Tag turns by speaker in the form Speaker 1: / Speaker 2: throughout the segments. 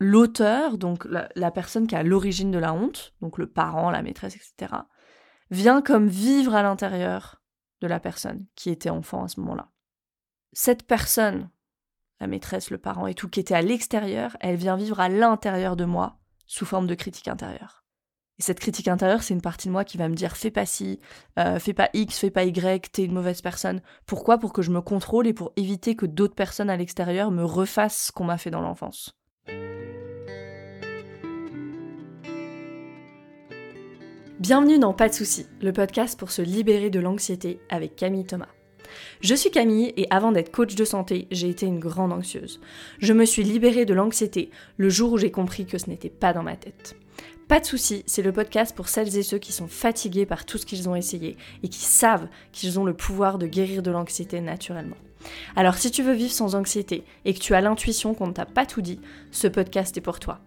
Speaker 1: l'auteur, donc la, personne qui a l'origine de la honte, donc le parent, la maîtresse, etc., vient comme vivre à l'intérieur de la personne qui était enfant à ce moment-là. Cette personne, la maîtresse, le parent et tout, qui était à l'extérieur, elle vient vivre à l'intérieur de moi sous forme de critique intérieure. Et cette critique intérieure, c'est une partie de moi qui va me dire fais pas ci, euh, fais pas X, fais pas Y, t'es une mauvaise personne. Pourquoi? Pour que je me contrôle et pour éviter que d'autres personnes à l'extérieur me refassent ce qu'on m'a fait dans l'enfance. Bienvenue dans Pas de soucis, le podcast pour se libérer de l'anxiété avec Camille Thomas. Je suis Camille et avant d'être coach de santé, j'ai été une grande anxieuse. Je me suis libérée de l'anxiété le jour où j'ai compris que ce n'était pas dans ma tête. Pas de soucis, c'est le podcast pour celles et ceux qui sont fatigués par tout ce qu'ils ont essayé et qui savent qu'ils ont le pouvoir de guérir de l'anxiété naturellement. Alors si tu veux vivre sans anxiété et que tu as l'intuition qu'on ne t'a pas tout dit, ce podcast est pour toi.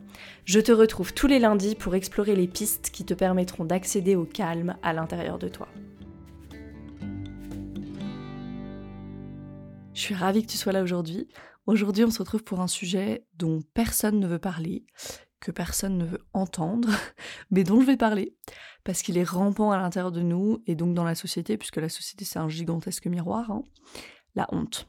Speaker 1: Je te retrouve tous les lundis pour explorer les pistes qui te permettront d'accéder au calme à l'intérieur de toi. Je suis ravie que tu sois là aujourd'hui. Aujourd'hui, on se retrouve pour un sujet dont personne ne veut parler, que personne ne veut entendre, mais dont je vais parler, parce qu'il est rampant à l'intérieur de nous et donc dans la société, puisque la société c'est un gigantesque miroir, hein. la honte.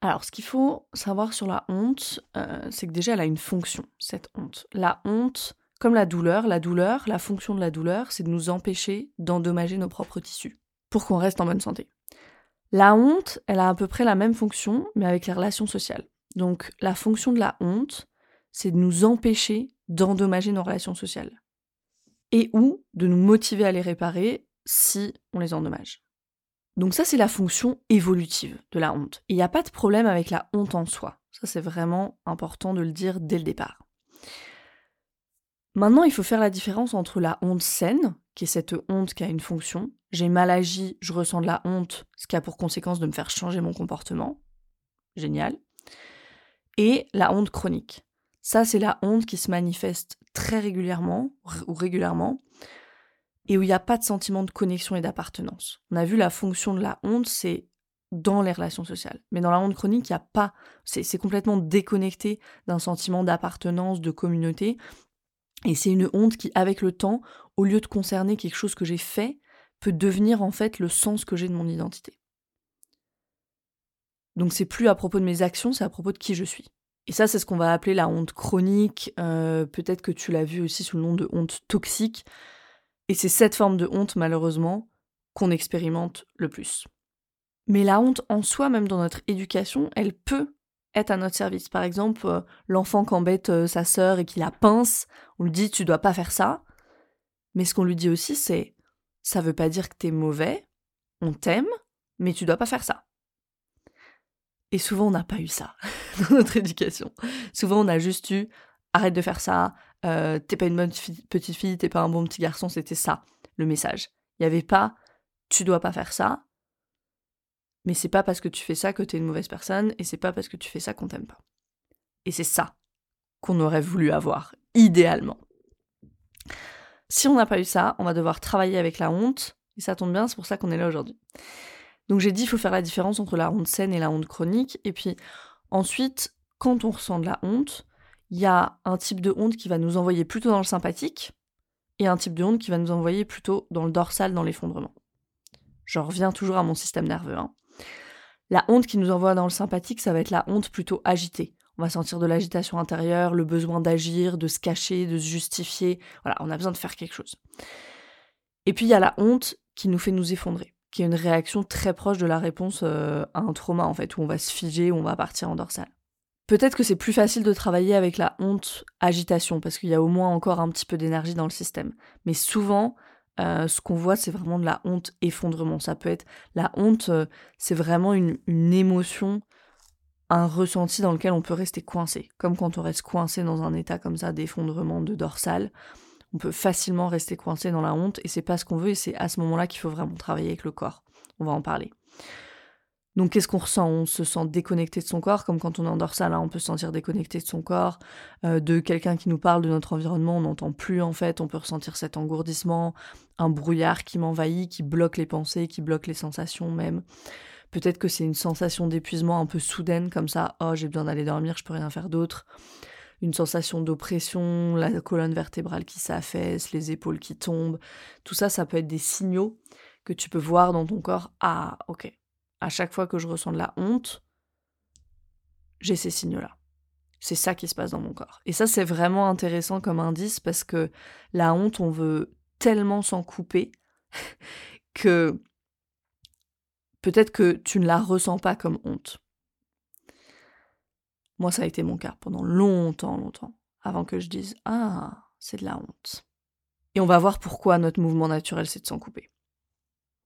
Speaker 1: Alors, ce qu'il faut savoir sur la honte, euh, c'est que déjà, elle a une fonction, cette honte. La honte, comme la douleur, la douleur, la fonction de la douleur, c'est de nous empêcher d'endommager nos propres tissus pour qu'on reste en bonne santé. La honte, elle a à peu près la même fonction, mais avec les relations sociales. Donc, la fonction de la honte, c'est de nous empêcher d'endommager nos relations sociales. Et ou de nous motiver à les réparer si on les endommage. Donc ça, c'est la fonction évolutive de la honte. il n'y a pas de problème avec la honte en soi. Ça, c'est vraiment important de le dire dès le départ. Maintenant, il faut faire la différence entre la honte saine, qui est cette honte qui a une fonction. J'ai mal agi, je ressens de la honte, ce qui a pour conséquence de me faire changer mon comportement. Génial. Et la honte chronique. Ça, c'est la honte qui se manifeste très régulièrement ou régulièrement et où il n'y a pas de sentiment de connexion et d'appartenance. On a vu la fonction de la honte, c'est dans les relations sociales. Mais dans la honte chronique, il n'y a pas, c'est complètement déconnecté d'un sentiment d'appartenance, de communauté. Et c'est une honte qui, avec le temps, au lieu de concerner quelque chose que j'ai fait, peut devenir en fait le sens que j'ai de mon identité. Donc c'est plus à propos de mes actions, c'est à propos de qui je suis. Et ça, c'est ce qu'on va appeler la honte chronique. Euh, peut-être que tu l'as vu aussi sous le nom de honte toxique. Et c'est cette forme de honte, malheureusement, qu'on expérimente le plus. Mais la honte en soi, même dans notre éducation, elle peut être à notre service. Par exemple, euh, l'enfant qui embête euh, sa sœur et qui la pince, on lui dit tu dois pas faire ça. Mais ce qu'on lui dit aussi, c'est ça veut pas dire que t'es mauvais, on t'aime, mais tu dois pas faire ça. Et souvent, on n'a pas eu ça dans notre éducation. Souvent, on a juste eu arrête de faire ça, euh, t'es pas une bonne petite fille, t'es pas un bon petit garçon, c'était ça le message. Il n'y avait pas tu dois pas faire ça, mais c'est pas parce que tu fais ça que t'es une mauvaise personne, et c'est pas parce que tu fais ça qu'on t'aime pas. Et c'est ça qu'on aurait voulu avoir, idéalement. Si on n'a pas eu ça, on va devoir travailler avec la honte, et ça tombe bien, c'est pour ça qu'on est là aujourd'hui. Donc j'ai dit, il faut faire la différence entre la honte saine et la honte chronique, et puis ensuite, quand on ressent de la honte, il y a un type de honte qui va nous envoyer plutôt dans le sympathique et un type de honte qui va nous envoyer plutôt dans le dorsal, dans l'effondrement. Je reviens toujours à mon système nerveux. Hein. La honte qui nous envoie dans le sympathique, ça va être la honte plutôt agitée. On va sentir de l'agitation intérieure, le besoin d'agir, de se cacher, de se justifier. Voilà, on a besoin de faire quelque chose. Et puis il y a la honte qui nous fait nous effondrer, qui est une réaction très proche de la réponse euh, à un trauma en fait, où on va se figer, où on va partir en dorsal. Peut-être que c'est plus facile de travailler avec la honte agitation, parce qu'il y a au moins encore un petit peu d'énergie dans le système. Mais souvent, euh, ce qu'on voit, c'est vraiment de la honte effondrement. Ça peut être la honte, euh, c'est vraiment une, émotion, un ressenti dans lequel on peut rester coincé. Comme quand on reste coincé dans un état comme ça d'effondrement de dorsale, on peut facilement rester coincé dans la honte et c'est pas ce qu'on veut et c'est à ce moment-là qu'il faut vraiment travailler avec le corps. On va en parler. Donc qu'est-ce qu'on ressent? On se sent déconnecté de son corps, comme quand on est en dorsale, on peut se sentir déconnecté de son corps, euh, de quelqu'un qui nous parle de notre environnement, on n'entend plus en fait, on peut ressentir cet engourdissement, un brouillard qui m'envahit, qui bloque les pensées, qui bloque les sensations même. Peut-être que c'est une sensation d'épuisement un peu soudaine comme ça, oh j'ai besoin d'aller dormir, je peux rien faire d'autre. Une sensation d'oppression, la colonne vertébrale qui s'affaisse, les épaules qui tombent. Tout ça, ça peut être des signaux que tu peux voir dans ton corps. Ah, ok. À chaque fois que je ressens de la honte, j'ai ces signaux-là. C'est ça qui se passe dans mon corps. Et ça, c'est vraiment intéressant comme indice parce que la honte, on veut tellement s'en couper que peut-être que tu ne la ressens pas comme honte. Moi, ça a été mon cas pendant longtemps, longtemps, avant que je dise Ah, c'est de la honte. Et on va voir pourquoi notre mouvement naturel, c'est de s'en couper.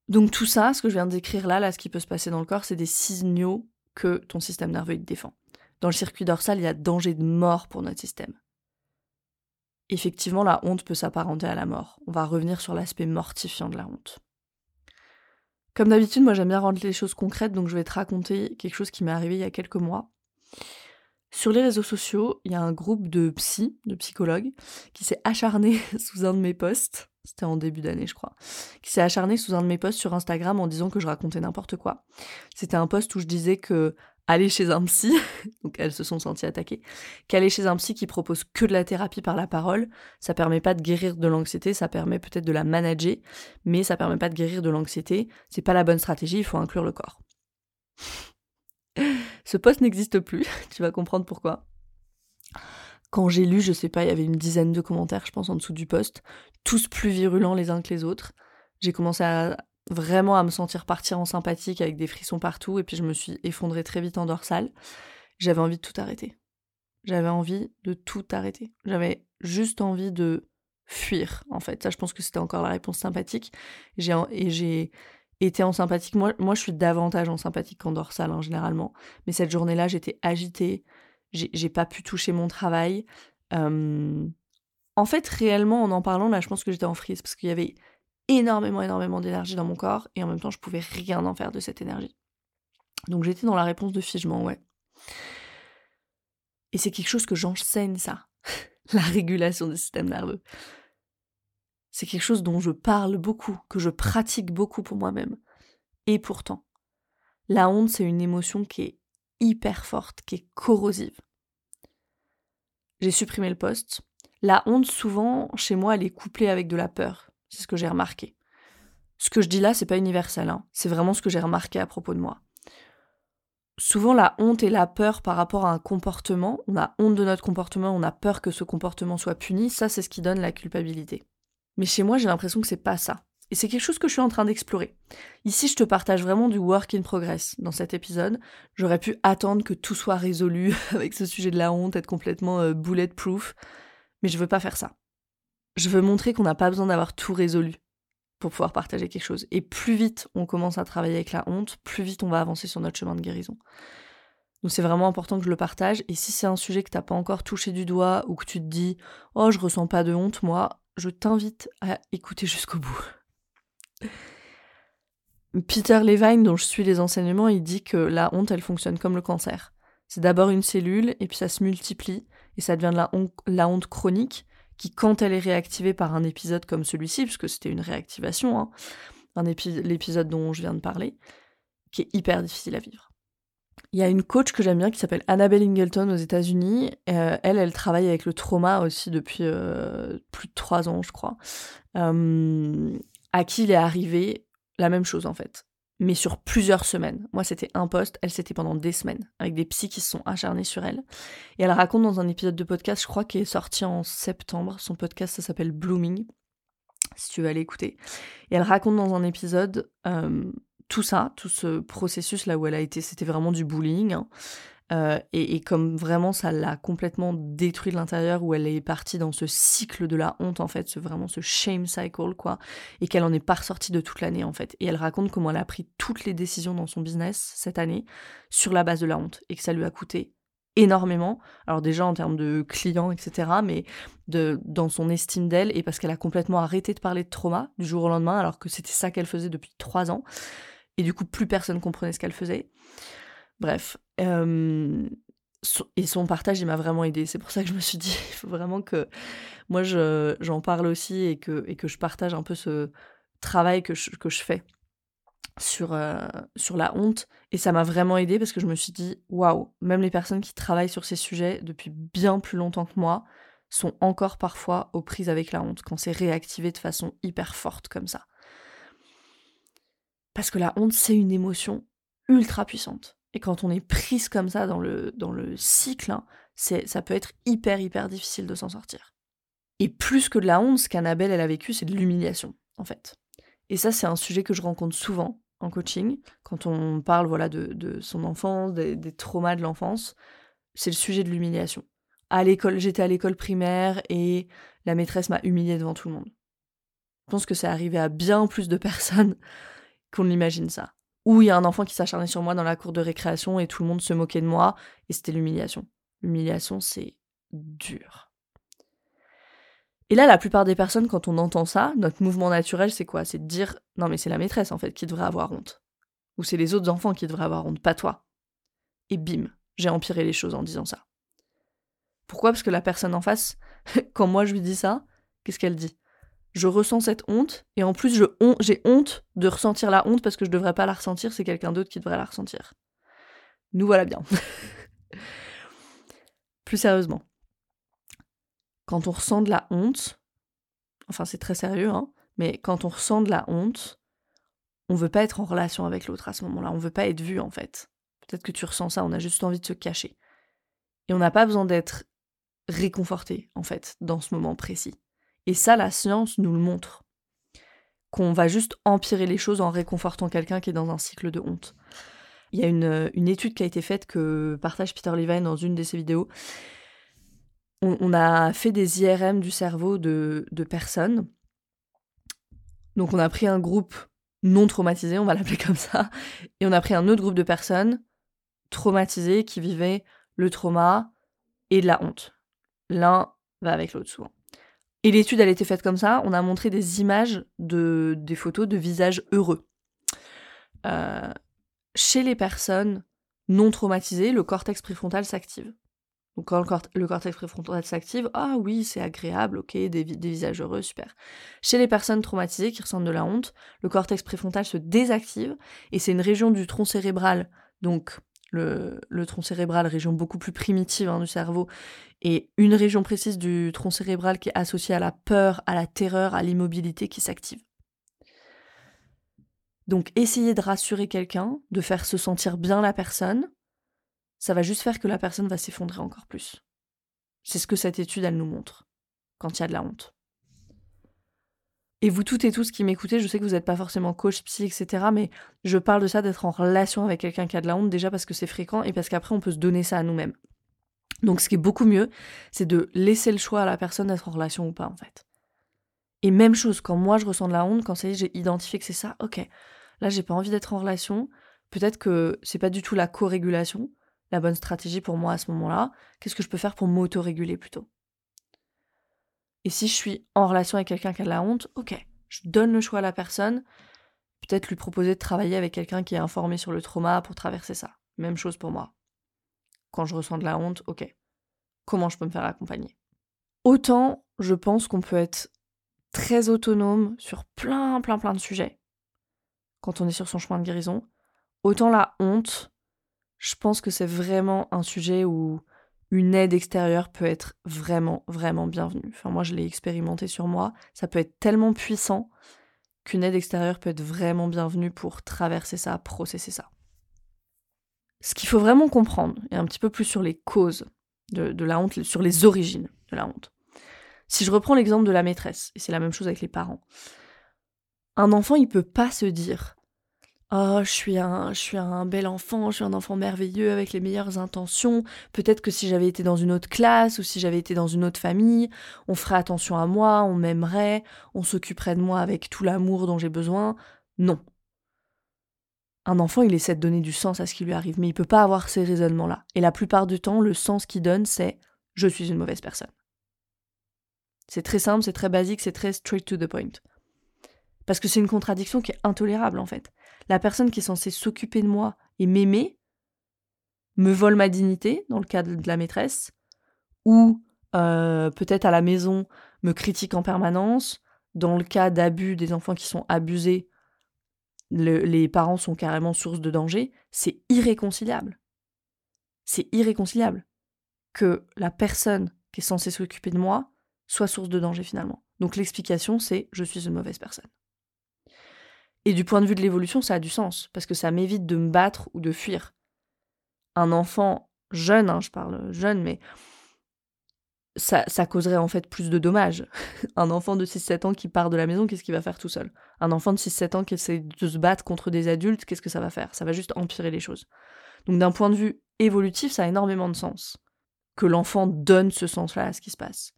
Speaker 1: Donc tout ça, ce que je viens de décrire là, là, ce qui peut se passer dans le corps, c'est des signaux que ton système nerveux te défend. Dans le circuit dorsal, il y a danger de mort pour notre système. Effectivement, la honte peut s'apparenter à la mort. On va revenir sur l'aspect mortifiant de la honte. Comme d'habitude, moi j'aime bien rendre les choses concrètes, donc je vais te raconter quelque chose qui m'est arrivé il y a quelques mois. Sur les réseaux sociaux, il y a un groupe de psy, de psychologues, qui s'est acharné sous un de mes posts, c'était en début d'année je crois, qui s'est acharné sous un de mes posts sur Instagram en disant que je racontais n'importe quoi. C'était un post où je disais que aller chez un psy, donc elles se sont senties attaquées, qu'aller chez un psy qui propose que de la thérapie par la parole, ça permet pas de guérir de l'anxiété, ça permet peut-être de la manager, mais ça permet pas de guérir de l'anxiété, c'est pas la bonne stratégie, il faut inclure le corps. Ce poste n'existe plus, tu vas comprendre pourquoi. Quand j'ai lu, je sais pas, il y avait une dizaine de commentaires, je pense, en dessous du poste, tous plus virulents les uns que les autres. J'ai commencé à vraiment à me sentir partir en sympathique avec des frissons partout et puis je me suis effondrée très vite en dorsale. J'avais envie de tout arrêter. J'avais envie de tout arrêter. J'avais juste envie de fuir en fait. Ça je pense que c'était encore la réponse sympathique. J'ai et j'ai été en sympathique. Moi, moi je suis davantage en sympathique qu'en dorsale hein, généralement. Mais cette journée-là j'étais agitée. J'ai pas pu toucher mon travail. En fait, réellement, en en parlant, là, je pense que j'étais en frise parce qu'il y avait énormément, énormément d'énergie dans mon corps et en même temps, je pouvais rien en faire de cette énergie. Donc j'étais dans la réponse de figement, ouais. Et c'est quelque chose que j'enseigne, ça. la régulation du système nerveux. C'est quelque chose dont je parle beaucoup, que je pratique beaucoup pour moi-même. Et pourtant, la honte, c'est une émotion qui est hyper forte, qui est corrosive. J'ai supprimé le poste. La honte, souvent, chez moi, elle est couplée avec de la peur. C'est ce que j'ai remarqué. Ce que je dis là, c'est pas universel, hein. c'est vraiment ce que j'ai remarqué à propos de moi. Souvent, la honte et la peur par rapport à un comportement, on a honte de notre comportement, on a peur que ce comportement soit puni, ça c'est ce qui donne la culpabilité. Mais chez moi, j'ai l'impression que c'est pas ça. Et c'est quelque chose que je suis en train d'explorer. Ici, je te partage vraiment du work in progress dans cet épisode. J'aurais pu attendre que tout soit résolu avec ce sujet de la honte, être complètement euh, bulletproof, mais je veux pas faire ça je veux montrer qu'on n'a pas besoin d'avoir tout résolu pour pouvoir partager quelque chose. Et plus vite on commence à travailler avec la honte, plus vite on va avancer sur notre chemin de guérison. Donc c'est vraiment important que je le partage. Et si c'est un sujet que t'as pas encore touché du doigt ou que tu te dis oh je ressens pas de honte moi, je t'invite à écouter jusqu'au bout. Peter Levine, dont je suis les enseignements, il dit que la honte, elle fonctionne comme le cancer. C'est d'abord une cellule, et puis ça se multiplie, et ça devient de la honte chronique, qui, quand elle est réactivée par un épisode comme celui-ci, puisque c'était une réactivation, hein, l'épisode dont je viens de parler, qui est hyper difficile à vivre. Il y a une coach que j'aime bien qui s'appelle Annabelle Ingleton aux États-Unis. Euh, elle, elle travaille avec le trauma aussi depuis euh, plus de trois ans, je crois. Euh, à qui il est arrivé la même chose en fait mais sur plusieurs semaines. Moi, c'était un poste, elle, c'était pendant des semaines, avec des psys qui se sont acharnés sur elle. Et elle raconte dans un épisode de podcast, je crois, qui est sorti en septembre, son podcast, ça s'appelle Blooming, si tu veux aller écouter. Et elle raconte dans un épisode tout ça, tout ce processus là où elle a été, c'était vraiment du bullying. Hein. Euh, et, comme vraiment ça l'a complètement détruit de l'intérieur, où elle est partie dans ce cycle de la honte en fait, ce, vraiment ce shame cycle quoi, et qu'elle en est pas ressortie de toute l'année en fait. Et elle raconte comment elle a pris toutes les décisions dans son business cette année sur la base de la honte et que ça lui a coûté énormément. Alors déjà en termes de clients, etc., mais de, dans son estime d'elle et parce qu'elle a complètement arrêté de parler de trauma du jour au lendemain alors que c'était ça qu'elle faisait depuis trois ans. Et du coup, plus personne comprenait ce qu'elle faisait. Bref. et son partage, il m'a vraiment aidé. C'est pour ça que je me suis dit, il faut vraiment que moi, j'en parle aussi et que, je partage un peu ce travail que je, fais. sur, euh, sur la honte et ça m'a vraiment aidé parce que je me suis dit waouh, même les personnes qui travaillent sur ces sujets depuis bien plus longtemps que moi sont encore parfois aux prises avec la honte quand c'est réactivé de façon hyper forte comme ça. Parce que la honte, c'est une émotion ultra puissante. Et quand on est prise comme ça dans le, dans le cycle, hein, ça peut être hyper, hyper difficile de s'en sortir. Et plus que de la honte, ce qu'Annabelle, elle a vécu, c'est de l'humiliation, en fait. Et ça, c'est un sujet que je rencontre souvent en coaching, quand on parle voilà, de, son enfance, des, traumas de l'enfance, c'est le sujet de l'humiliation. À l'école, j'étais à l'école primaire et la maîtresse m'a humiliée devant tout le monde. Je pense que c'est arrivé à bien plus de personnes qu'on l'imagine ça. Ou il y a un enfant qui s'acharnait sur moi dans la cour de récréation et tout le monde se moquait de moi et c'était l'humiliation. L'humiliation, c'est dur. Et là, la plupart des personnes, quand on entend ça, notre mouvement naturel, c'est quoi? C'est de dire non, mais c'est la maîtresse en fait qui devrait avoir honte. Ou c'est les autres enfants qui devraient avoir honte, pas toi. Et bim, j'ai empiré les choses en disant ça. Pourquoi? Parce que la personne en face, quand moi je lui dis ça, qu'est-ce qu'elle dit? Je ressens cette honte, et en plus j'ai honte de ressentir la honte parce que je devrais pas la ressentir, c'est quelqu'un d'autre qui devrait la ressentir. Nous voilà bien. plus sérieusement, quand on ressent de la honte, enfin c'est très sérieux, hein, mais quand on ressent de la honte, on veut pas être en relation avec l'autre à ce moment-là, on veut pas être vu en fait. Peut-être que tu ressens ça, on a juste envie de se cacher. Et on n'a pas besoin d'être réconforté en fait dans ce moment précis. Et ça, la science nous le montre. Qu'on va juste empirer les choses en réconfortant quelqu'un qui est dans un cycle de honte. Il y a une, une étude qui a été faite que partage Peter Levine dans une de ses vidéos on, a fait des IRM du cerveau de, personnes. Donc on a pris un groupe non traumatisé, on va l'appeler comme ça, et on a pris un autre groupe de personnes traumatisées qui vivaient le trauma et de la honte. L'un va avec l'autre souvent. Et l'étude, elle été faite comme ça. On a montré des images de des photos de visages heureux. Euh, chez les personnes non traumatisées, le cortex préfrontal s'active. Donc quand le, cortex préfrontal s'active, ah oui, c'est agréable, ok, des, visages heureux, super. Chez les personnes traumatisées qui ressentent de la honte, le cortex préfrontal se désactive et c'est une région du tronc cérébral, donc le, tronc cérébral, région beaucoup plus primitive hein, du cerveau, et une région précise du tronc cérébral qui est associée à la peur, à la terreur, à l'immobilité qui s'active. Donc essayer de rassurer quelqu'un, de faire se sentir bien la personne, ça va juste faire que la personne va s'effondrer encore plus. C'est ce que cette étude, elle nous montre, quand il y a de la honte. Et vous toutes et tous qui m'écoutez, je sais que vous n'êtes pas forcément coach, psy, etc. Mais je parle de ça d'être en relation avec quelqu'un qui a de la honte, déjà parce que c'est fréquent et parce qu'après on peut se donner ça à nous-mêmes. Donc ce qui est beaucoup mieux, c'est de laisser le choix à la personne d'être en relation ou pas en fait. Et même chose, quand moi je ressens de la honte, quand ça y est, j'ai identifié que c'est ça, ok, là j'ai pas envie d'être en relation, peut-être que c'est pas du tout la co-régulation, la bonne stratégie pour moi à ce moment-là Qu'est-ce que je peux faire pour m'auto-réguler plutôt? Et si je suis en relation avec quelqu'un qui a de la honte, ok, je donne le choix à la personne, peut-être lui proposer de travailler avec quelqu'un qui est informé sur le trauma pour traverser ça. Même chose pour moi. Quand je ressens de la honte, ok, comment je peux me faire accompagner? Autant, je pense qu'on peut être très autonome sur plein, plein, plein de sujets. Quand on est sur son chemin de guérison, autant la honte, je pense que c'est vraiment un sujet où une aide extérieure peut être vraiment, vraiment bienvenue. Enfin, moi, je l'ai expérimenté sur moi. Ça peut être tellement puissant qu'une aide extérieure peut être vraiment bienvenue pour traverser ça, processer ça. Ce qu'il faut vraiment comprendre, et un petit peu plus sur les causes de, la honte, sur les origines de la honte. Si je reprends l'exemple de la maîtresse, et c'est la même chose avec les parents, un enfant, il peut pas se dire Oh, je suis un, je suis un bel enfant, je suis un enfant merveilleux avec les meilleures intentions. Peut-être que si j'avais été dans une autre classe ou si j'avais été dans une autre famille, on ferait attention à moi, on m'aimerait, on s'occuperait de moi avec tout l'amour dont j'ai besoin. Non. Un enfant, il essaie de donner du sens à ce qui lui arrive, mais il peut pas avoir ces raisonnements-là. Et la plupart du temps, le sens qu'il donne, c'est je suis une mauvaise personne. C'est très simple, c'est très basique, c'est très straight to the point. Parce que c'est une contradiction qui est intolérable en fait la personne qui est censée s'occuper de moi et m'aimer me vole ma dignité, dans le cas de la maîtresse, ou euh, peut-être à la maison me critique en permanence, dans le cas d'abus des enfants qui sont abusés, les parents sont carrément source de danger, c'est irréconciliable. C'est irréconciliable que la personne qui est censée s'occuper de moi soit source de danger finalement. Donc l'explication, c'est je suis une mauvaise personne. Et du point de vue de l'évolution, ça a du sens, parce que ça m'évite de me battre ou de fuir. Un enfant jeune, hein, je parle jeune, mais ça, ça, causerait en fait plus de dommages. un enfant de 6-7 ans qui part de la maison, qu'est-ce qu'il va faire tout seul? Un enfant de 6-7 ans qui essaie de se battre contre des adultes, qu'est-ce que ça va faire? Ça va juste empirer les choses. Donc d'un point de vue évolutif, ça a énormément de sens que l'enfant donne ce sens-là à ce qui se passe.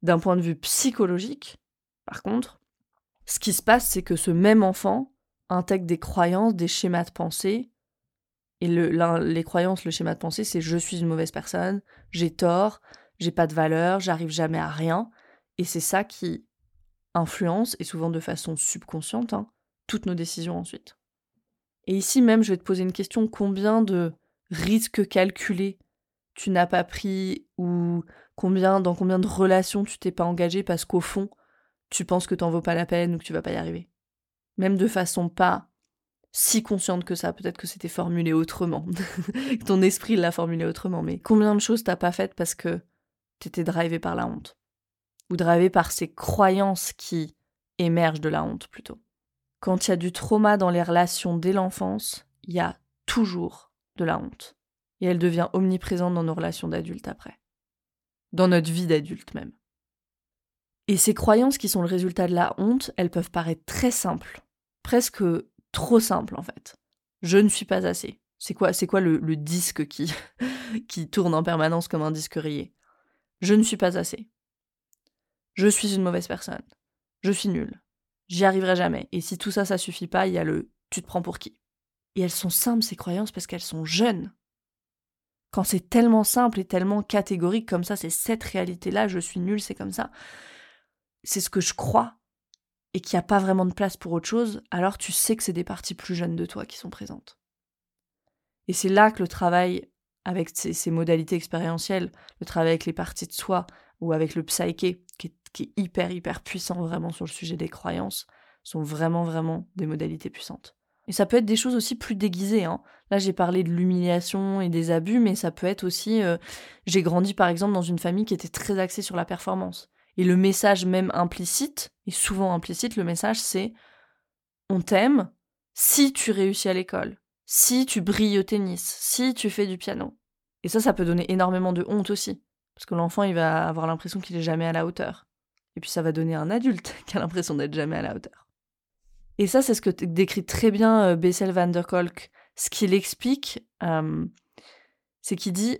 Speaker 1: D'un point de vue psychologique, par contre, ce qui se passe, c'est que ce même enfant intègre des croyances, des schémas de pensée. Et le, les croyances, le schéma de pensée, c'est je suis une mauvaise personne, j'ai tort, j'ai pas de valeur, j'arrive jamais à rien. Et c'est ça qui influence, et souvent de façon subconsciente, hein, toutes nos décisions ensuite. Et ici même, je vais te poser une question combien de risques calculés tu n'as pas pris ou combien dans combien de relations tu t'es pas engagé parce qu'au fond, tu penses que t'en vaut pas la peine ou que tu vas pas y arriver. Même de façon pas si consciente que ça, peut-être que c'était formulé autrement. Ton esprit l'a formulé autrement, mais combien de choses t'as pas faites parce que t'étais drivé par la honte? Ou drivé par ces croyances qui émergent de la honte plutôt? Quand il y a du trauma dans les relations dès l'enfance, il y a toujours de la honte. Et elle devient omniprésente dans nos relations d'adultes après. Dans notre vie d'adulte même. Et ces croyances qui sont le résultat de la honte, elles peuvent paraître très simples, presque trop simples en fait. Je ne suis pas assez. C'est quoi, quoi le, le disque qui, qui tourne en permanence comme un disque rayé? Je ne suis pas assez. Je suis une mauvaise personne. Je suis nulle. J'y arriverai jamais. Et si tout ça, ça suffit pas, il y a le tu te prends pour qui Et elles sont simples, ces croyances, parce qu'elles sont jeunes. Quand c'est tellement simple et tellement catégorique comme ça, c'est cette réalité-là, je suis nulle, c'est comme ça c'est ce que je crois et qu'il n'y a pas vraiment de place pour autre chose, alors tu sais que c'est des parties plus jeunes de toi qui sont présentes. Et c'est là que le travail avec ces, modalités expérientielles, le travail avec les parties de soi ou avec le psyché, qui est, hyper, hyper puissant vraiment sur le sujet des croyances, sont vraiment, vraiment des modalités puissantes. Et ça peut être des choses aussi plus déguisées. Hein. Là, j'ai parlé de l'humiliation et des abus, mais ça peut être aussi... Euh, j'ai grandi, par exemple, dans une famille qui était très axée sur la performance. Et le message même implicite, et souvent implicite, le message c'est on t'aime si tu réussis à l'école, si tu brilles au tennis, si tu fais du piano. Et ça, ça peut donner énormément de honte aussi, parce que l'enfant, il va avoir l'impression qu'il est jamais à la hauteur. Et puis ça va donner un adulte qui a l'impression d'être jamais à la hauteur. Et ça, c'est ce que décrit très bien euh, Bessel van der Kolk. Ce qu'il explique, euh, c'est qu'il dit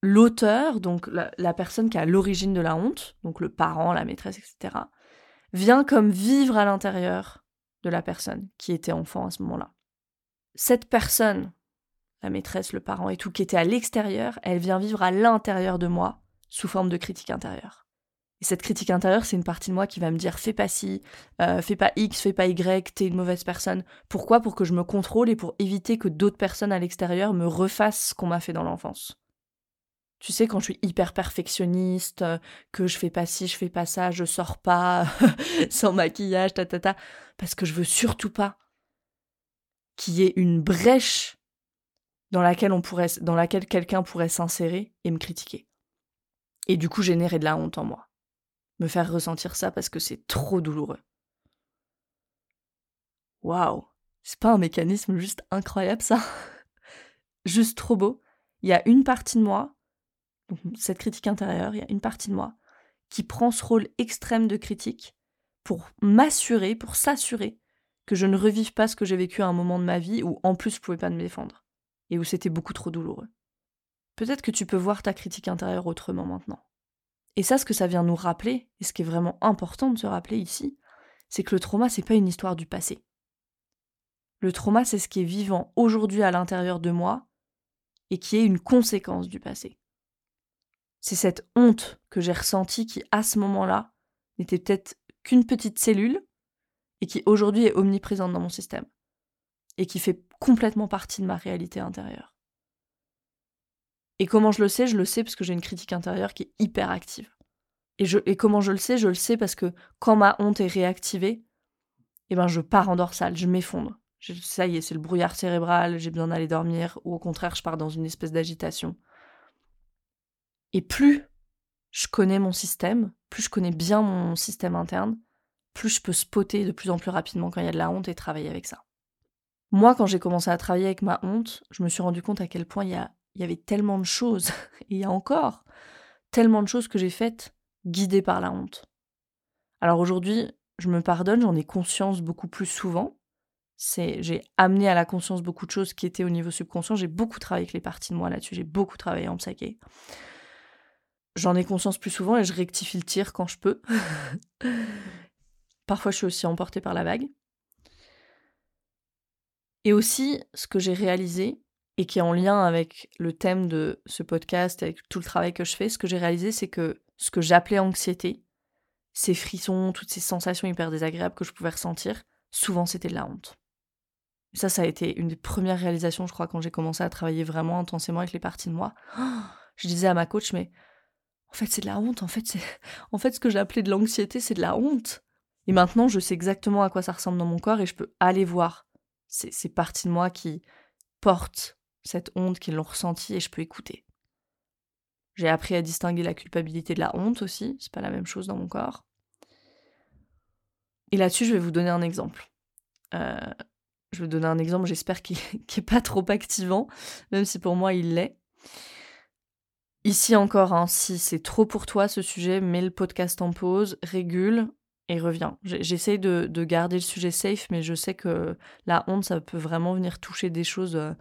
Speaker 1: l'auteur, donc la, personne qui a l'origine de la honte, donc le parent, la maîtresse, etc., vient comme vivre à l'intérieur de la personne qui était enfant à ce moment-là. Cette personne, la maîtresse, le parent et tout, qui était à l'extérieur, elle vient vivre à l'intérieur de moi sous forme de critique intérieure. Et cette critique intérieure, c'est une partie de moi qui va me dire fais pas ci, euh, fais pas X, fais pas Y, t'es une mauvaise personne. Pourquoi? Pour que je me contrôle et pour éviter que d'autres personnes à l'extérieur me refassent ce qu'on m'a fait dans l'enfance. Tu sais, quand je suis hyper perfectionniste, euh, que je fais pas ci, je fais pas ça, je sors pas sans maquillage, ta, ta, ta, parce que je veux surtout pas qu'il y ait une brèche dans laquelle on pourrait, dans laquelle quelqu'un pourrait s'insérer et me critiquer. Et du coup, générer de la honte en moi. Me faire ressentir ça parce que c'est trop douloureux. Waouh! C'est pas un mécanisme juste incroyable ça? juste trop beau. Il y a une partie de moi cette critique intérieure, il y a une partie de moi qui prend ce rôle extrême de critique pour m'assurer, pour s'assurer que je ne revive pas ce que j'ai vécu à un moment de ma vie où en plus je pouvais pas me défendre et où c'était beaucoup trop douloureux. Peut-être que tu peux voir ta critique intérieure autrement maintenant. Et ça, ce que ça vient nous rappeler, et ce qui est vraiment important de se rappeler ici, c'est que le trauma, c'est pas une histoire du passé. Le trauma, c'est ce qui est vivant aujourd'hui à l'intérieur de moi et qui est une conséquence du passé. C'est cette honte que j'ai ressentie qui, à ce moment-là, n'était peut-être qu'une petite cellule et qui aujourd'hui est omniprésente dans mon système et qui fait complètement partie de ma réalité intérieure. Et comment je le sais? Je le sais parce que j'ai une critique intérieure qui est hyper active. Et, comment je le sais? Je le sais parce que quand ma honte est réactivée, eh ben je pars en dorsale, je m'effondre. Ça y est, c'est le brouillard cérébral, j'ai besoin d'aller dormir, ou au contraire, je pars dans une espèce d'agitation. Et plus je connais mon système, plus je connais bien mon système interne, plus je peux spotter de plus en plus rapidement quand il y a de la honte et travailler avec ça. Moi, quand j'ai commencé à travailler avec ma honte, je me suis rendu compte à quel point il y, avait tellement de choses, et il y a encore tellement de choses que j'ai faites guidées par la honte. Alors aujourd'hui, je me pardonne, j'en ai conscience beaucoup plus souvent, j'ai amené à la conscience beaucoup de choses qui étaient au niveau subconscient. J'ai beaucoup travaillé avec les parties de moi là-dessus. J'ai beaucoup travaillé en psyché. J'en ai conscience plus souvent et je rectifie le tir quand je peux. Parfois, je suis aussi emportée par la vague. Et aussi, ce que j'ai réalisé, et qui est en lien avec le thème de ce podcast, avec tout le travail que je fais, ce que j'ai réalisé, c'est que ce que j'appelais anxiété, ces frissons, toutes ces sensations hyper désagréables que je pouvais ressentir, souvent c'était de la honte. Ça, ça a été une des premières réalisations, je crois, quand j'ai commencé à travailler vraiment intensément avec les parties de moi. je disais à ma coach, mais en fait, c'est de la honte. En fait, c'est, en fait, ce que j'appelais de l'anxiété, c'est de la honte. Et maintenant, je sais exactement à quoi ça ressemble dans mon corps et je peux aller voir ces, parties de moi qui portent cette honte, qui l'ont ressentie et je peux écouter. J'ai appris à distinguer la culpabilité de la honte aussi, c'est pas la même chose dans mon corps. Et là-dessus, je vais vous donner un exemple. Euh, je vais donner un exemple, j'espère qu'il n'est pas trop activant, même si pour moi il l'est. Ici encore, hein, si c'est trop pour toi ce sujet, mets le podcast en pause, régule et reviens. J'essaye de, de, garder le sujet safe, mais je sais que la honte, ça peut vraiment venir toucher des choses euh,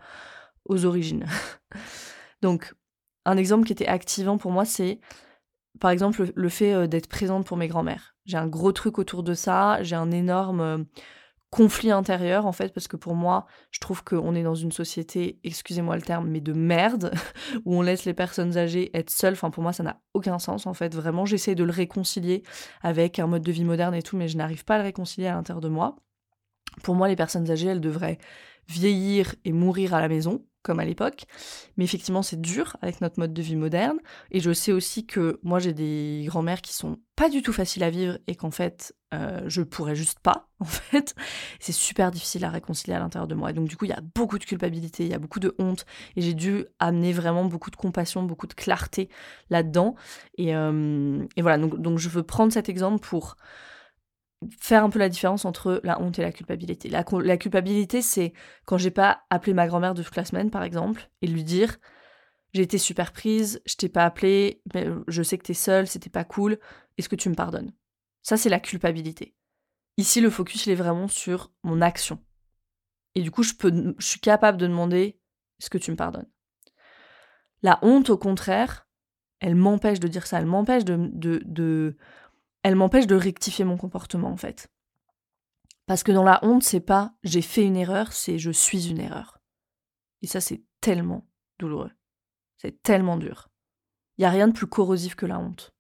Speaker 1: aux origines. Donc, un exemple qui était activant pour moi, c'est par exemple le, fait euh, d'être présente pour mes grands-mères. J'ai un gros truc autour de ça, j'ai un énorme euh, conflit intérieur en fait parce que pour moi je trouve qu'on est dans une société excusez-moi le terme mais de merde où on laisse les personnes âgées être seules. Enfin pour moi ça n'a aucun sens en fait. Vraiment j'essaie de le réconcilier avec un mode de vie moderne et tout mais je n'arrive pas à le réconcilier à l'intérieur de moi. Pour moi les personnes âgées elles devraient vieillir et mourir à la maison comme à l'époque. Mais effectivement, c'est dur avec notre mode de vie moderne. Et je sais aussi que moi, j'ai des grands-mères qui sont pas du tout faciles à vivre et qu'en fait, euh, je pourrais juste pas, en fait. C'est super difficile à réconcilier à l'intérieur de moi. Et donc, du coup, il y a beaucoup de culpabilité, il y a beaucoup de honte. Et j'ai dû amener vraiment beaucoup de compassion, beaucoup de clarté là-dedans. Et, euh, voilà, donc je veux prendre cet exemple pour faire un peu la différence entre la honte et la culpabilité. La, culpabilité, c'est quand j'ai pas appelé ma grand-mère de toute la semaine, par exemple, et lui dire j'ai été super prise, je t'ai pas appelé, mais je sais que t'es seule, c'était pas cool, est-ce que tu me pardonnes? Ça, c'est la culpabilité. Ici, le focus, il est vraiment sur mon action. Et du coup, je, peux, je suis capable de demander est-ce que tu me pardonnes? La honte, au contraire, elle m'empêche de dire ça, elle m'empêche de, de elle m'empêche de rectifier mon comportement en fait. Parce que dans la honte, c'est pas j'ai fait une erreur, c'est je suis une erreur. Et ça, c'est tellement douloureux. C'est tellement dur. Il n'y a rien de plus corrosif que la honte.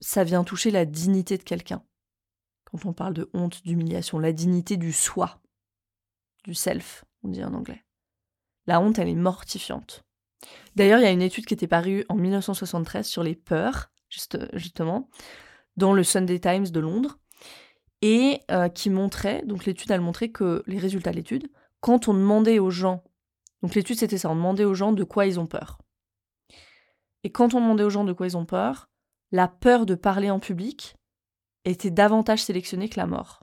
Speaker 1: Ça vient toucher la dignité de quelqu'un. Quand on parle de honte, d'humiliation, la dignité du soi, du self, on dit en anglais. La honte, elle est mortifiante. D'ailleurs, il y a une étude qui était parue en 1973 sur les peurs justement, dans le Sunday Times de Londres, et euh, qui montrait, donc l'étude, elle montrait que les résultats de l'étude, quand on demandait aux gens, donc l'étude c'était ça, on demandait aux gens de quoi ils ont peur. Et quand on demandait aux gens de quoi ils ont peur, la peur de parler en public était davantage sélectionnée que la mort.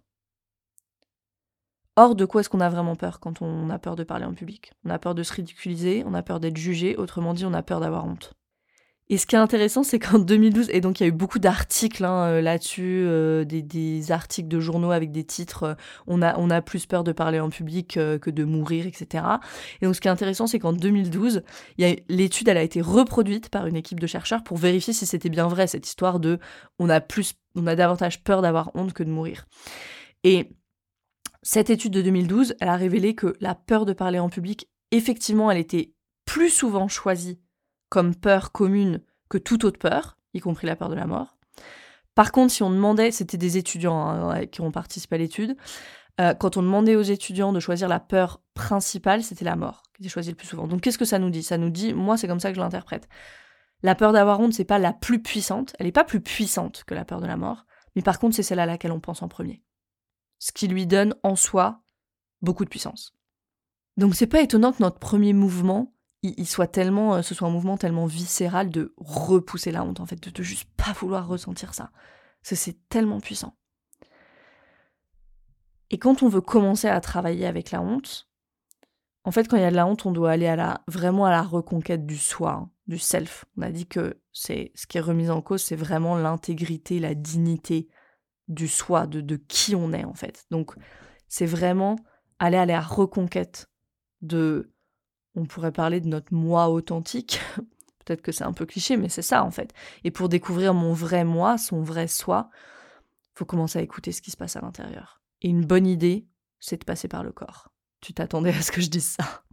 Speaker 1: Or, de quoi est-ce qu'on a vraiment peur quand on a peur de parler en public? On a peur de se ridiculiser, on a peur d'être jugé, autrement dit, on a peur d'avoir honte. Et ce qui est intéressant, c'est qu'en 2012, et donc il y a eu beaucoup d'articles hein, euh, là-dessus, euh, des, articles de journaux avec des titres euh, on, a, on a plus peur de parler en public que de mourir, etc. Et donc ce qui est intéressant, c'est qu'en 2012, l'étude elle a été reproduite par une équipe de chercheurs pour vérifier si c'était bien vrai cette histoire de on a plus, on a davantage peur d'avoir honte que de mourir. Et cette étude de 2012, elle a révélé que la peur de parler en public, effectivement, elle était plus souvent choisie comme peur commune que toute autre peur, y compris la peur de la mort. Par contre, si on demandait, c'était des étudiants hein, qui ont participé à l'étude, euh, quand on demandait aux étudiants de choisir la peur principale, c'était la mort qui était choisie le plus souvent. Donc qu'est-ce que ça nous dit? Ça nous dit, moi c'est comme ça que je l'interprète. La peur d'avoir honte, c'est pas la plus puissante, elle n'est pas plus puissante que la peur de la mort, mais par contre c'est celle à laquelle on pense en premier. ce qui lui donne en soi beaucoup de puissance. Donc c'est pas étonnant que notre premier mouvement, il, soit tellement, euh, ce soit un mouvement tellement viscéral de repousser la honte, en fait, de, de juste pas vouloir ressentir ça. c'est tellement puissant. Et quand on veut commencer à travailler avec la honte, en fait, quand il y a de la honte, on doit aller à la, vraiment à la reconquête du soi, hein, du self. On a dit que c'est ce qui est remis en cause, c'est vraiment l'intégrité, la dignité du soi, de, de qui on est en fait. Donc, c'est vraiment aller à la reconquête de, on pourrait parler de notre moi authentique. Peut-être que c'est un peu cliché, mais c'est ça en fait. Et pour découvrir mon vrai moi, son vrai soi, faut commencer à écouter ce qui se passe à l'intérieur. Et une bonne idée, c'est de passer par le corps tu t'attendais à ce que je dise ça.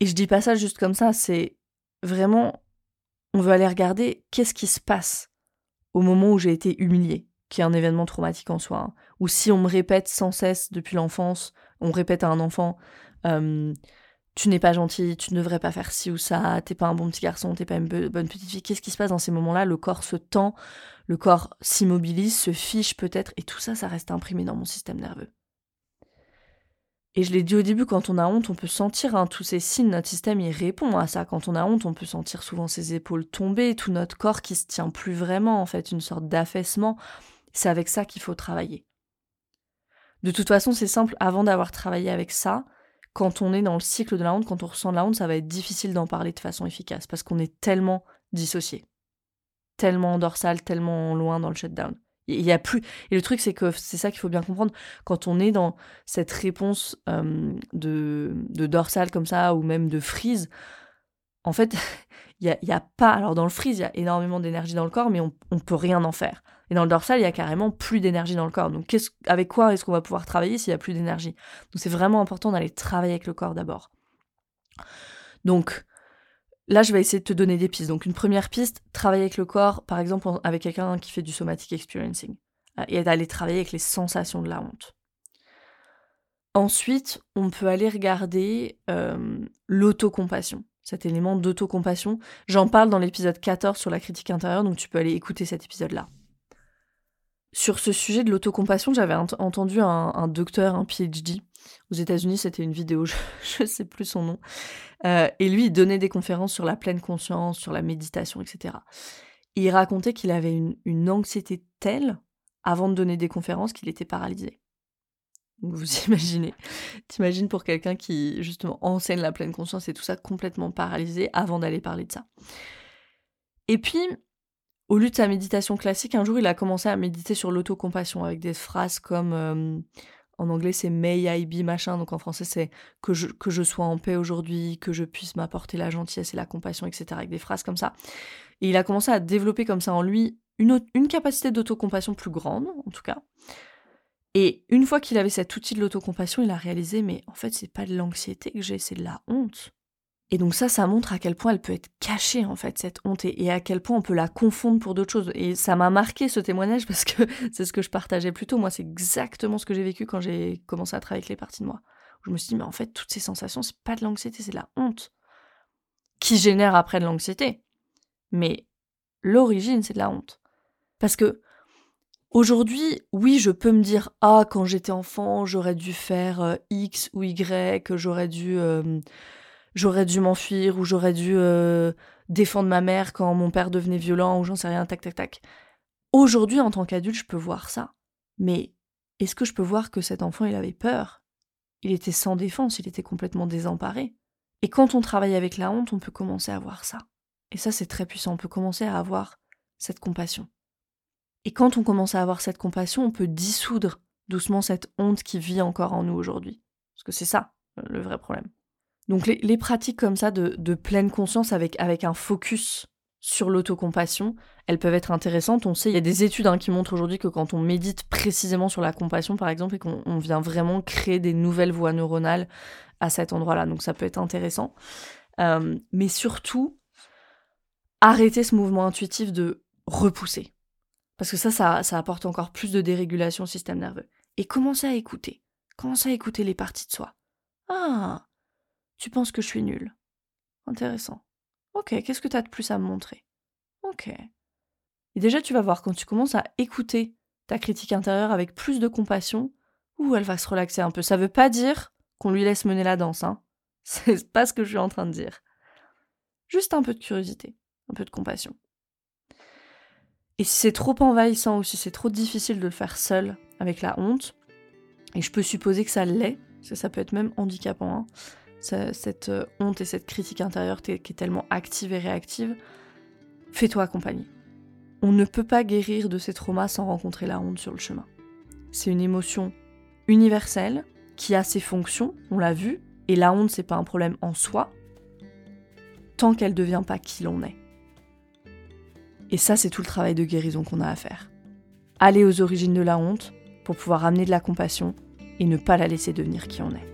Speaker 1: Et je dis pas ça juste comme ça, c'est vraiment, on veut aller regarder qu'est-ce qui se passe au moment où j'ai été humiliée, qui est un événement traumatique en soi, hein. ou si on me répète sans cesse depuis l'enfance, on répète à un enfant, tu n'es pas gentil, tu ne devrais pas faire ci ou ça, t'es pas un bon petit garçon, t'es pas une bonne petite fille. Qu'est-ce qui se passe dans ces moments-là? Le corps se tend, le corps s'immobilise, se fiche peut-être, et tout ça, ça reste imprimé dans mon système nerveux. Et je l'ai dit au début, quand on a honte, on peut sentir hein, tous ces signes, notre système il répond à ça. Quand on a honte, on peut sentir souvent ses épaules tomber, tout notre corps qui se tient plus vraiment, en fait, une sorte d'affaissement. C'est avec ça qu'il faut travailler. De toute façon, c'est simple, avant d'avoir travaillé avec ça, quand on est dans le cycle de la honte, quand on ressent de la honte, ça va être difficile d'en parler de façon efficace, parce qu'on est tellement dissocié, tellement dorsal, tellement loin dans le shutdown. Il y a plus. Et le truc, c'est que c'est ça qu'il faut bien comprendre. Quand on est dans cette réponse de, de dorsale comme ça, ou même de freeze, en fait, il n'y a, a, pas. Alors, dans le freeze, il y a énormément d'énergie dans le corps, mais on ne peut rien en faire. Et dans le dorsal, il y a carrément plus d'énergie dans le corps. Donc, avec quoi est-ce qu'on va pouvoir travailler s'il y a plus d'énergie? Donc, c'est vraiment important d'aller travailler avec le corps d'abord. Donc, Là, je vais essayer de te donner des pistes. Donc, une première piste, travailler avec le corps, par exemple avec quelqu'un qui fait du somatic experiencing, euh, et d'aller travailler avec les sensations de la honte. Ensuite, on peut aller regarder euh, l'autocompassion, cet élément d'autocompassion. J'en parle dans l'épisode 14 sur la critique intérieure, donc tu peux aller écouter cet épisode-là. Sur ce sujet de l'autocompassion, j'avais entendu un, docteur, un PhD, aux États-Unis, c'était une vidéo, je ne sais plus son nom. Euh, et lui, il donnait des conférences sur la pleine conscience, sur la méditation, etc. il racontait qu'il avait une, anxiété telle, avant de donner des conférences, qu'il était paralysé. Vous imaginez, t'imagines pour quelqu'un qui justement enseigne la pleine conscience et tout ça, complètement paralysé avant d'aller parler de ça. Et puis, au lieu de sa méditation classique, un jour il a commencé à méditer sur l'autocompassion avec des phrases comme euh, en anglais c'est may I be machin, donc en français c'est que je, que je sois en paix aujourd'hui, que je puisse m'apporter la gentillesse et la compassion, etc. avec des phrases comme ça. Et il a commencé à développer comme ça en lui une, une capacité d'autocompassion plus grande, en tout cas. Et une fois qu'il avait cet outil de l'autocompassion, il a réalisé mais en fait c'est pas de l'anxiété que j'ai, c'est de la honte. Et donc ça, ça montre à quel point elle peut être cachée en fait cette honte et, à quel point on peut la confondre pour d'autres choses. Et ça m'a marqué ce témoignage parce que c'est ce que je partageais plus tôt. Moi, c'est exactement ce que j'ai vécu quand j'ai commencé à travailler avec les parties de moi. Je me suis dit mais en fait toutes ces sensations c'est pas de l'anxiété, c'est de la honte qui génère après de l'anxiété. Mais l'origine c'est de la honte. Parce que Aujourd'hui, oui, je peux me dire ah quand j'étais enfant, j'aurais dû faire euh, X ou Y, j'aurais dû euh, j'aurais dû m'enfuir ou j'aurais dû euh, défendre ma mère quand mon père devenait violent ou j'en sais rien, tac, tac, tac. Aujourd'hui, en tant qu'adulte, je peux voir ça. Mais est-ce que je peux voir que cet enfant, il avait peur? Il était sans défense, il était complètement désemparé. Et quand on travaille avec la honte, on peut commencer à voir ça. Et ça, c'est très puissant. On peut commencer à avoir cette compassion. Et quand on commence à avoir cette compassion, on peut dissoudre doucement cette honte qui vit encore en nous aujourd'hui. Parce que c'est ça, le vrai problème. Donc les, pratiques comme ça de, pleine conscience avec, avec un focus sur l'autocompassion, elles peuvent être intéressantes. On sait, il y a des études hein, qui montrent aujourd'hui que quand on médite précisément sur la compassion, par exemple, et qu'on vient vraiment créer des nouvelles voies neuronales à cet endroit-là. Donc ça peut être intéressant. Euh, mais surtout, arrêter ce mouvement intuitif de repousser. Parce que ça, ça, ça apporte encore plus de dérégulation au système nerveux. Et commencer à écouter. Commencer à écouter les parties de soi. Ah, tu penses que je suis nulle. Intéressant. Ok, qu'est-ce que tu as de plus à me montrer? Ok. Et déjà, tu vas voir, quand tu commences à écouter ta critique intérieure avec plus de compassion, ou elle va se relaxer un peu. Ça veut pas dire qu'on lui laisse mener la danse, hein. C'est pas ce que je suis en train de dire. Juste un peu de curiosité, un peu de compassion. Et si c'est trop envahissant ou si c'est trop difficile de le faire seul avec la honte, et je peux supposer que ça l'est, parce que ça peut être même handicapant, hein, cette euh, honte et cette critique intérieure qui est tellement active et réactive, fais-toi accompagner. On ne peut pas guérir de ces traumas sans rencontrer la honte sur le chemin. C'est une émotion universelle qui a ses fonctions, on l'a vu, et la honte c'est pas un problème en soi, tant qu'elle ne devient pas qui l'on est. Et ça c'est tout le travail de guérison qu'on a à faire. Aller aux origines de la honte pour pouvoir amener de la compassion et ne pas la laisser devenir qui on est.